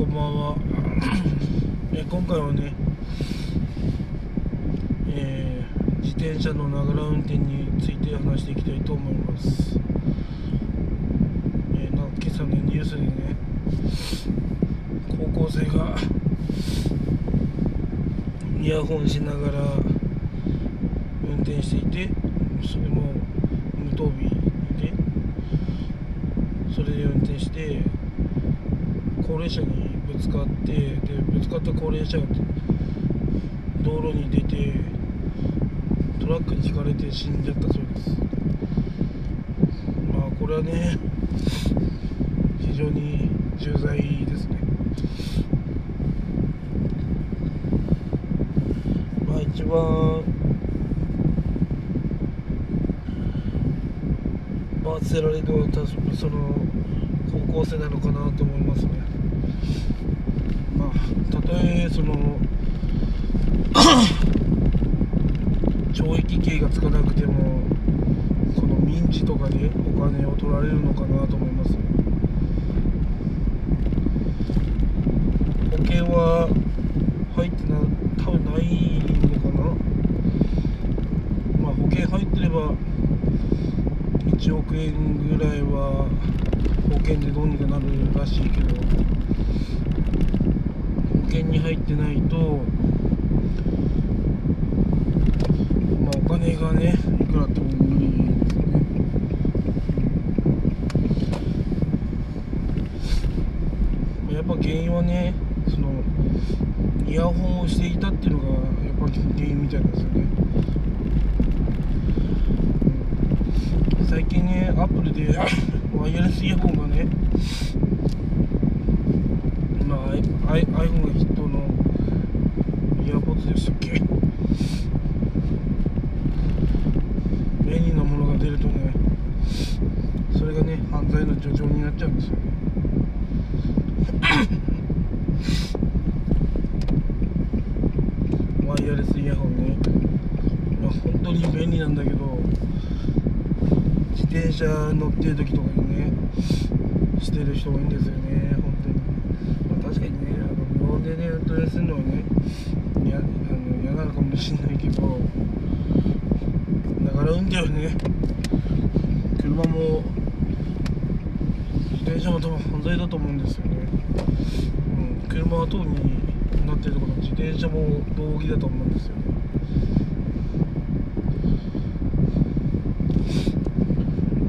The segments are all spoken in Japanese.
こんばんは。え今回はね、えー自転車のながら運転について話していきたいと思います、えーな今朝のニュースでね高校生がイヤホンしながら運転していてそれも無灯火でそれで運転して高齢者につかってでぶつかった高齢者が道路に出てトラックにひかれて死んじゃったそうです。まあこれはね非常に重罪ですね。まあ一番罰せられるのは多分その高校生なのかなと思いますね。たとえその 懲役刑がつかなくてもその民事とかでお金を取られるのかなと思います保険は入ってな多分ないのかな。まあ保険入ってれば1億円ぐらいは保険でどうにかなるらしいけど。に入ってないとまあお金がねいくらあっても無理ですね。やっぱ原因はねそのイヤホンをしていたっていうのがやっぱ原因みたいなんですよね。最近ねアップルでワイヤレスイヤホンがねまあ I- iPhone がヒットのイヤポッツでしたっけ？便利なものが出るとねそれがね犯罪の助長になっちゃうんですよ。ね ワイヤレスイヤホンね。まあ本当に便利なんだけど自転車乗ってる時とかにねしてる人多いんですよね、確かにねあのでね運転するのはねやあの嫌なのかもしれないけどながら運転はね。車も自転車も多分犯罪だと思うんですよね、うん、車は特になってるところ自転車も道義だと思うんですよ。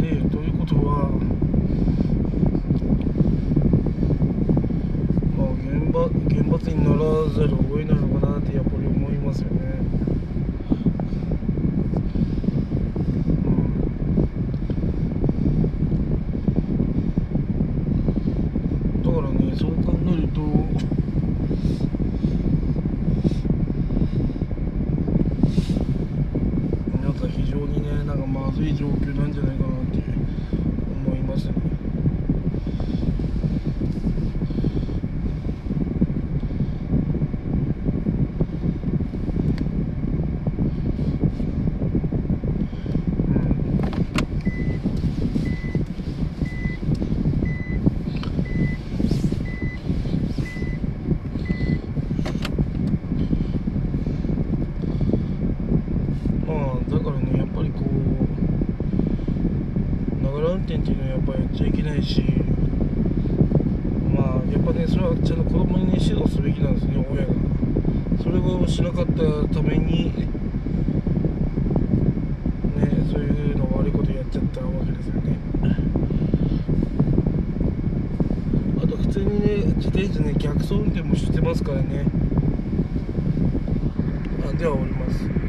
ねでということはまあ厳罰にならざるを得ないのかなってやっぱり思いますよね。うん。だからねそう考えるとなんか非常にねなんかまずい状況なんじゃないかなって思いますねうんまあだからねやっぱりこうながら運転っていうのはやっぱやっちゃいけないしまあやっぱねそれはちゃんと子供に指導すべきなんですね親が。それをしなかったためにねそういうの悪いことやっちゃったわけですよね。あと普通にね自転車ね逆走運転もしてますからね。あでは降ります。